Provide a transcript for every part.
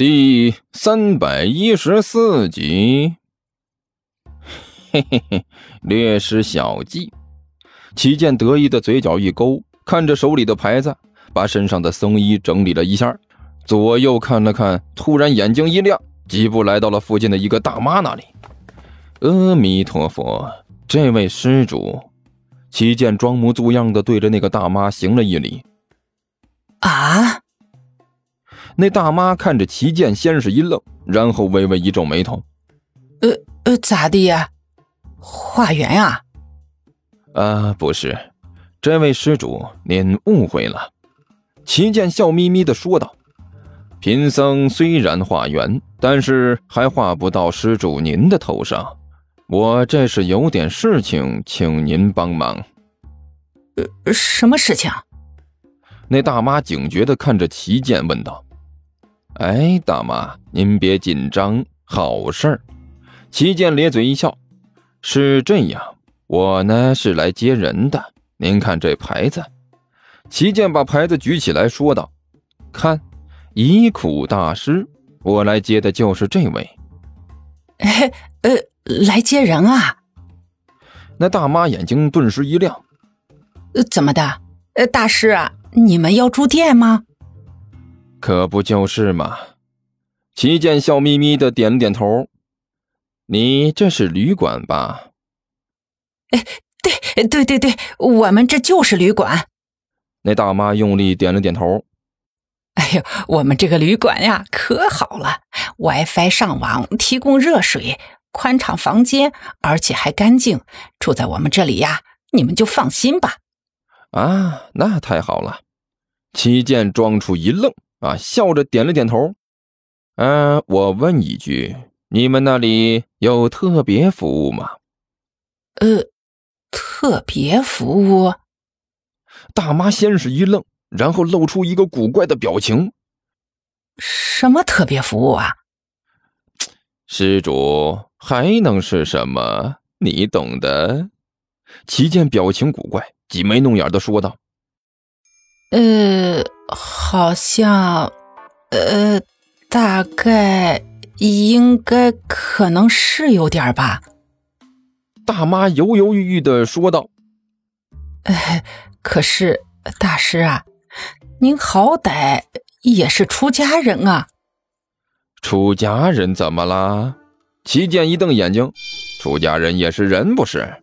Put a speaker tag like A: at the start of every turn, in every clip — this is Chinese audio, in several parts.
A: 第三百一十四集。嘿嘿嘿，略施小计。齐剑得意的嘴角一勾，看着手里的牌子，把身上的僧衣整理了一下，左右看了看，突然眼睛一亮，几步来到了附近的一个大妈那里。阿弥陀佛，这位施主。齐剑装模作样的对着那个大妈行了一礼。
B: 啊！
A: 那大妈看着齐剑，先是一愣，然后微微一皱眉头：“
B: 呃呃，咋的呀？化缘啊？”“
A: 啊，不是，这位施主，您误会了。”齐剑笑眯眯的说道：“贫僧虽然化缘，但是还化不到施主您的头上。我这是有点事情，请您帮忙。”“
B: 呃，什么事情？”
A: 那大妈警觉的看着齐剑，问道：“哎，大妈，您别紧张，好事儿。”齐健咧嘴一笑：“是这样，我呢是来接人的。您看这牌子。”齐健把牌子举起来说道：“看，遗苦大师，我来接的就是这位。”“
B: 嘿，呃，来接人啊？”
A: 那大妈眼睛顿时一亮：“
B: 呃，怎么的？呃，大师啊？”你们要住店吗？
A: 可不就是嘛！齐剑笑眯眯的点了点头。你这是旅馆吧？
B: 哎，对对对对，我们这就是旅馆。
A: 那大妈用力点了点头。
B: 哎呦，我们这个旅馆呀，可好了，WiFi 上网，提供热水，宽敞房间，而且还干净。住在我们这里呀，你们就放心吧。
A: 啊，那太好了！齐剑装出一愣，啊，笑着点了点头。嗯，我问一句，你们那里有特别服务吗？
B: 呃，特别服务？
A: 大妈先是一愣，然后露出一个古怪的表情。
B: 什么特别服务啊？
A: 施主还能是什么？你懂的。齐健表情古怪。挤眉弄眼的说道：“
B: 呃，好像，呃，大概应该可能是有点吧。”
A: 大妈犹犹豫豫的说道：“
B: 哎，可是大师啊，您好歹也是出家人啊。”
A: 出家人怎么啦？齐剑一瞪眼睛：“出家人也是人不是？”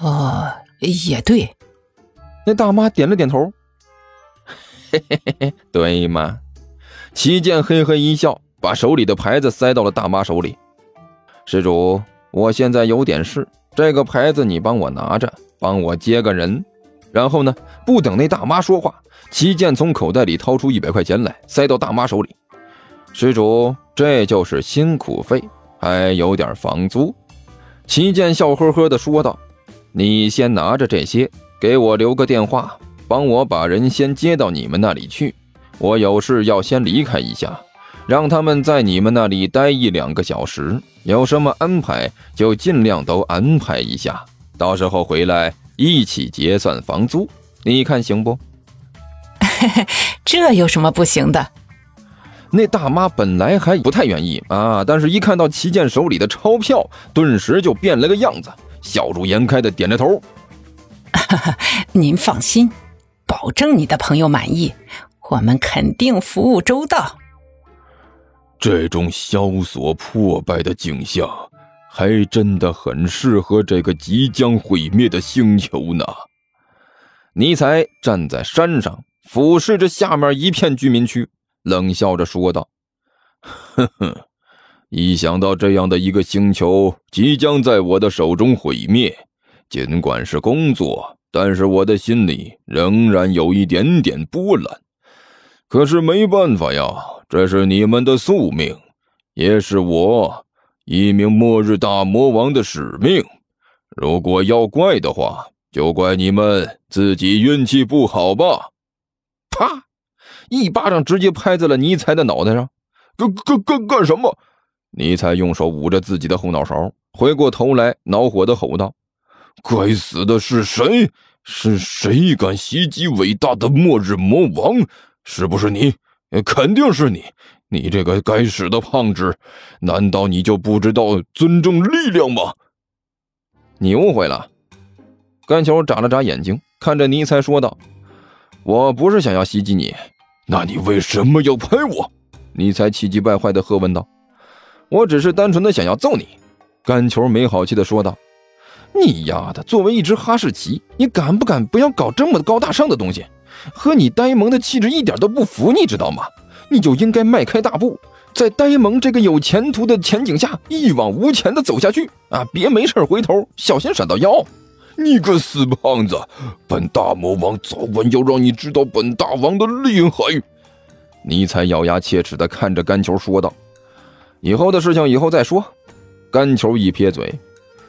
B: 哦。也对，
A: 那大妈点了点头。嘿嘿嘿嘿，对吗？齐剑嘿嘿一笑，把手里的牌子塞到了大妈手里。施主，我现在有点事，这个牌子你帮我拿着，帮我接个人。然后呢，不等那大妈说话，齐剑从口袋里掏出一百块钱来，塞到大妈手里。施主，这就是辛苦费，还有点房租。齐剑笑呵呵的说道。你先拿着这些，给我留个电话，帮我把人先接到你们那里去。我有事要先离开一下，让他们在你们那里待一两个小时。有什么安排就尽量都安排一下，到时候回来一起结算房租。你看行不？
B: 这有什么不行的？
A: 那大妈本来还不太愿意啊，但是一看到齐健手里的钞票，顿时就变了个样子。笑逐颜开的点着头，
B: 您放心，保证你的朋友满意，我们肯定服务周到。
A: 这种萧索破败的景象，还真的很适合这个即将毁灭的星球呢。尼采站在山上，俯视着下面一片居民区，冷笑着说道：“呵呵。”一想到这样的一个星球即将在我的手中毁灭，尽管是工作，但是我的心里仍然有一点点波澜。可是没办法呀，这是你们的宿命，也是我一名末日大魔王的使命。如果要怪的话，就怪你们自己运气不好吧！啪，一巴掌直接拍在了尼采的脑袋上。干干干干什么？尼采用手捂着自己的后脑勺，回过头来，恼火的吼道：“该死的是谁？是谁敢袭击伟大的末日魔王？是不是你？肯定是你！
C: 你这个该死的胖子，难道你就不知道尊重力量吗？
A: 你误会了。甘球眨了眨眼睛，看着尼采说道：“我不是想要袭击你，
C: 那你为什么要拍我？”
A: 尼采气急败坏的喝问道：“我只是单纯的想要揍你。”甘球没好气的说道：“你丫的，作为一只哈士奇，你敢不敢不要搞这么高大上的东西？和你呆萌的气质一点都不符，你知道吗？”你就应该迈开大步，在呆萌这个有前途的前景下一往无前的走下去啊！别没事回头，小心闪到腰！
C: 你个死胖子，本大魔王早晚要让你知道本大王的厉害！
A: 尼采咬牙切齿地看着甘球说道：“以后的事情以后再说。”甘球一撇嘴：“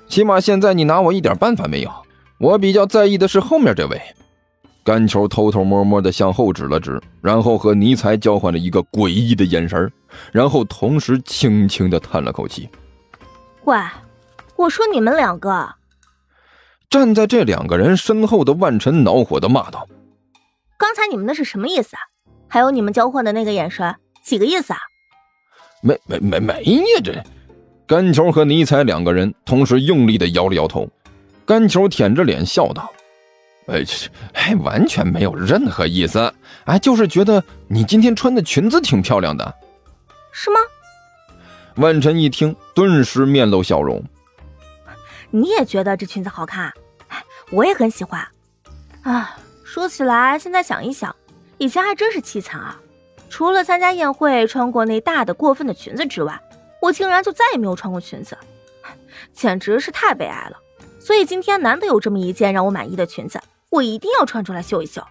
A: 起码现在你拿我一点办法没有。我比较在意的是后面这位。”甘球偷偷摸摸地向后指了指，然后和尼才交换了一个诡异的眼神，然后同时轻轻地叹了口气。
D: 喂，我说你们两个！
A: 站在这两个人身后的万晨恼火地骂道：“
D: 刚才你们那是什么意思啊？还有你们交换的那个眼神，几个意思啊？”
C: 没没没没呀！这
A: 甘球和尼采两个人同时用力的摇了摇头。甘球舔着脸笑道。哎，哎，完全没有任何意思，哎，就是觉得你今天穿的裙子挺漂亮的，
D: 是吗？
A: 万晨一听，顿时面露笑容。
D: 你也觉得这裙子好看？哎，我也很喜欢。啊，说起来，现在想一想，以前还真是凄惨啊！除了参加宴会穿过那大的过分的裙子之外，我竟然就再也没有穿过裙子，简直是太悲哀了。所以今天难得有这么一件让我满意的裙子。我一定要穿出来秀一秀！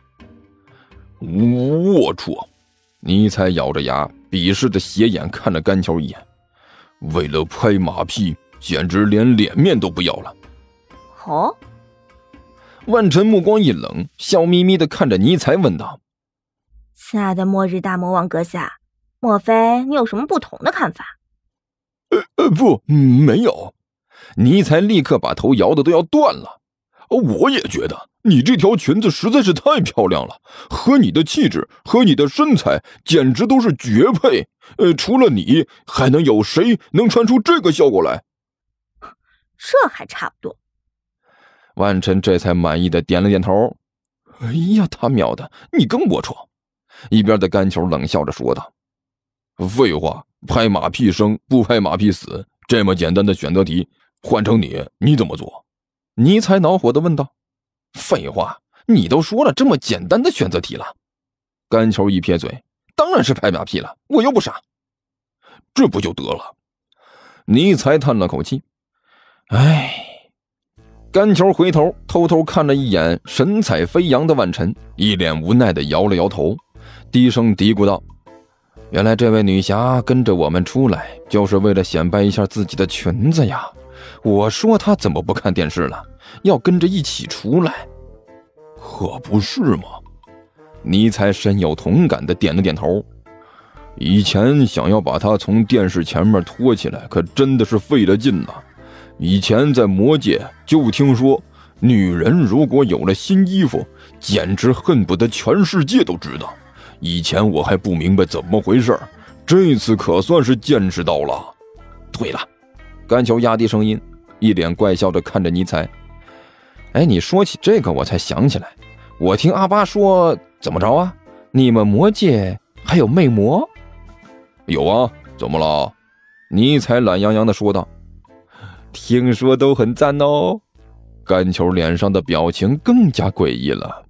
C: 龌龊！
A: 尼采咬着牙，鄙视的斜眼看了甘球一眼。
C: 为了拍马屁，简直连脸面都不要了。
D: 哦！
A: 万晨目光一冷，笑眯眯的看着尼采问道：“
D: 亲爱的末日大魔王阁下，莫非你有什么不同的看法？”
C: 呃呃，不，没有。
A: 尼才立刻把头摇的都要断了。
C: 我也觉得你这条裙子实在是太漂亮了，和你的气质和你的身材简直都是绝配。呃，除了你，还能有谁能穿出这个效果来？
D: 这还差不多。
A: 万晨这才满意的点了点头。
C: 哎呀，他喵的，你更龌龊！
A: 一边的甘球冷笑着说道：“
C: 废话，拍马屁生不拍马屁死，这么简单的选择题，换成你，你怎么做？”
A: 尼采恼火的问道：“废话，你都说了这么简单的选择题了。”干球一撇嘴：“当然是拍马屁了，我又不傻，
C: 这不就得了？”
A: 尼采叹了口气：“唉。”干球回头偷偷看了一眼神采飞扬的万晨，一脸无奈的摇了摇头，低声嘀咕道：“原来这位女侠跟着我们出来，就是为了显摆一下自己的裙子呀。”我说她怎么不看电视了？要跟着一起出来，
C: 可不是吗？
A: 尼采深有同感的点了点头。以前想要把她从电视前面拖起来，可真的是费了劲呐。以前在魔界就听说，女人如果有了新衣服，简直恨不得全世界都知道。以前我还不明白怎么回事，这次可算是见识到了。对了。甘球压低声音，一脸怪笑的看着尼采。哎，你说起这个，我才想起来，我听阿巴说，怎么着啊？你们魔界还有魅魔？
C: 有啊，怎么了？
A: 尼采懒洋洋的说道。听说都很赞哦。甘球脸上的表情更加诡异了。